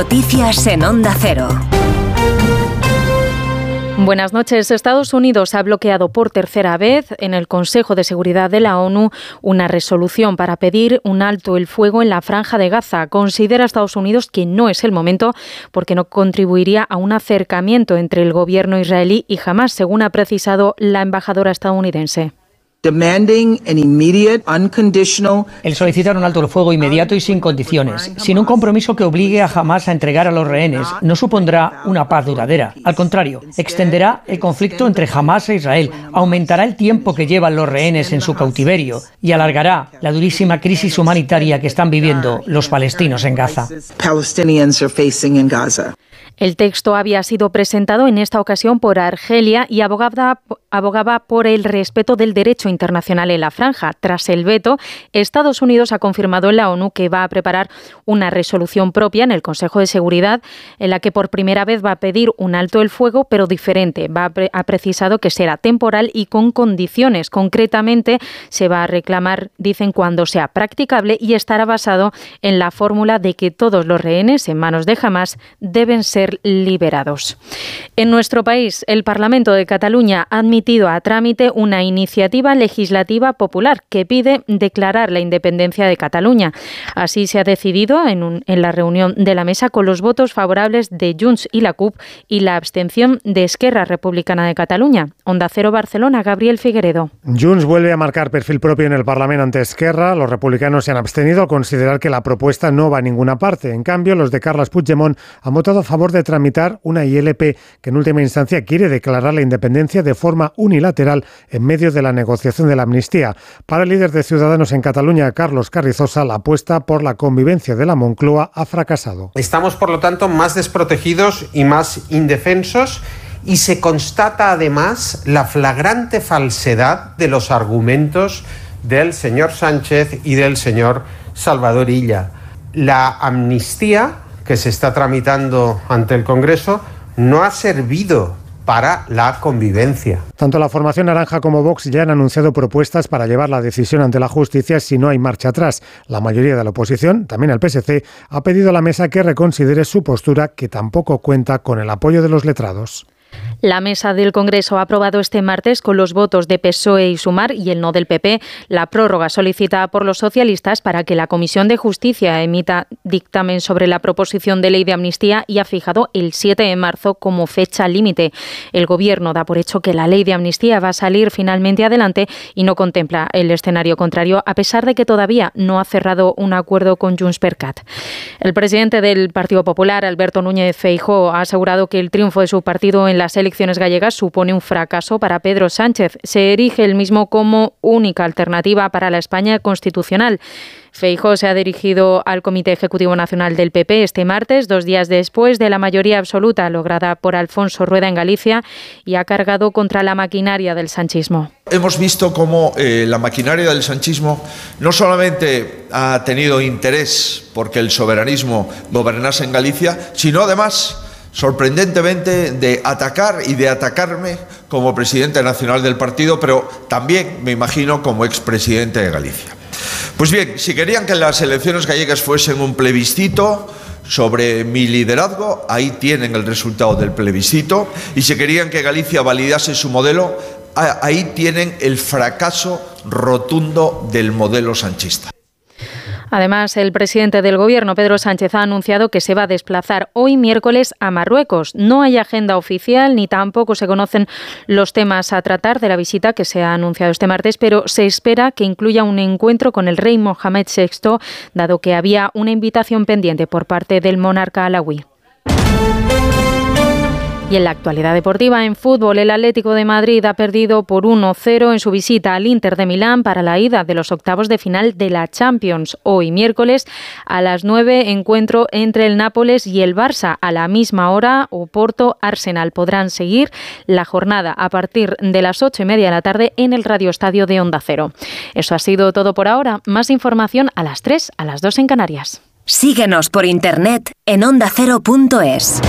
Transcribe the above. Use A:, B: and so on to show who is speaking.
A: Noticias en Onda Cero.
B: Buenas noches. Estados Unidos ha bloqueado por tercera vez en el Consejo de Seguridad de la ONU una resolución para pedir un alto el fuego en la franja de Gaza. Considera Estados Unidos que no es el momento porque no contribuiría a un acercamiento entre el gobierno israelí y Hamas, según ha precisado la embajadora estadounidense.
C: El solicitar un alto el fuego inmediato y sin condiciones, sin un compromiso que obligue a Hamas a entregar a los rehenes, no supondrá una paz duradera. Al contrario, extenderá el conflicto entre Hamas e Israel, aumentará el tiempo que llevan los rehenes en su cautiverio y alargará la durísima crisis humanitaria que están viviendo los palestinos en Gaza.
B: El texto había sido presentado en esta ocasión por Argelia y abogaba, abogaba por el respeto del derecho internacional en la franja. Tras el veto, Estados Unidos ha confirmado en la ONU que va a preparar una resolución propia en el Consejo de Seguridad en la que por primera vez va a pedir un alto el fuego, pero diferente. Ha precisado que será temporal y con condiciones. Concretamente, se va a reclamar, dicen, cuando sea practicable y estará basado en la fórmula de que todos los rehenes en manos de Hamas deben ser liberados. En nuestro país, el Parlamento de Cataluña ha admitido a trámite una iniciativa legislativa popular que pide declarar la independencia de Cataluña. Así se ha decidido en, en la reunión de la mesa con los votos favorables de Junts y la CUP y la abstención de Esquerra Republicana de Cataluña. Onda Cero Barcelona, Gabriel Figueredo.
D: Junts vuelve a marcar perfil propio en el Parlamento ante Esquerra. Los republicanos se han abstenido al considerar que la propuesta no va a ninguna parte. En cambio, los de Carles Puigdemont han votado a favor de tramitar una ILP que en última instancia quiere declarar la independencia de forma unilateral en medio de la negociación de la amnistía. Para el líder de Ciudadanos en Cataluña, Carlos Carrizosa, la apuesta por la convivencia de la Moncloa ha fracasado.
E: Estamos, por lo tanto, más desprotegidos y más indefensos y se constata además la flagrante falsedad de los argumentos del señor Sánchez y del señor Salvador Illa. La amnistía que se está tramitando ante el Congreso no ha servido para la convivencia.
D: Tanto la formación naranja como Vox ya han anunciado propuestas para llevar la decisión ante la justicia si no hay marcha atrás. La mayoría de la oposición, también el PSC, ha pedido a la mesa que reconsidere su postura que tampoco cuenta con el apoyo de los letrados.
B: La mesa del Congreso ha aprobado este martes con los votos de PSOE y Sumar y el no del PP la prórroga solicitada por los socialistas para que la Comisión de Justicia emita dictamen sobre la proposición de ley de amnistía y ha fijado el 7 de marzo como fecha límite. El Gobierno da por hecho que la ley de amnistía va a salir finalmente adelante y no contempla el escenario contrario, a pesar de que todavía no ha cerrado un acuerdo con Junts per Cat. El presidente del Partido Popular, Alberto Núñez Feijóo, ha asegurado que el triunfo de su partido en las elecciones gallegas supone un fracaso para Pedro Sánchez. Se erige el mismo como única alternativa para la España constitucional. Feijóo se ha dirigido al Comité Ejecutivo Nacional del PP este martes, dos días después de la mayoría absoluta lograda por Alfonso Rueda en Galicia, y ha cargado contra la maquinaria del sanchismo.
F: Hemos visto cómo eh, la maquinaria del sanchismo no solamente ha tenido interés porque el soberanismo gobernase en Galicia, sino además sorprendentemente de atacar y de atacarme como presidente nacional del partido, pero también, me imagino, como expresidente de Galicia. Pues bien, si querían que las elecciones gallegas fuesen un plebiscito sobre mi liderazgo, ahí tienen el resultado del plebiscito, y si querían que Galicia validase su modelo, ahí tienen el fracaso rotundo del modelo sanchista.
B: Además, el presidente del Gobierno, Pedro Sánchez, ha anunciado que se va a desplazar hoy miércoles a Marruecos. No hay agenda oficial ni tampoco se conocen los temas a tratar de la visita que se ha anunciado este martes, pero se espera que incluya un encuentro con el rey Mohamed VI, dado que había una invitación pendiente por parte del monarca alawí. Y en la actualidad deportiva, en fútbol, el Atlético de Madrid ha perdido por 1-0 en su visita al Inter de Milán para la ida de los octavos de final de la Champions. Hoy miércoles a las 9 encuentro entre el Nápoles y el Barça. A la misma hora, Oporto Arsenal podrán seguir la jornada a partir de las 8 y media de la tarde en el Radio Estadio de Onda Cero. Eso ha sido todo por ahora. Más información a las 3, a las 2 en Canarias.
A: Síguenos por internet en ondacero.es.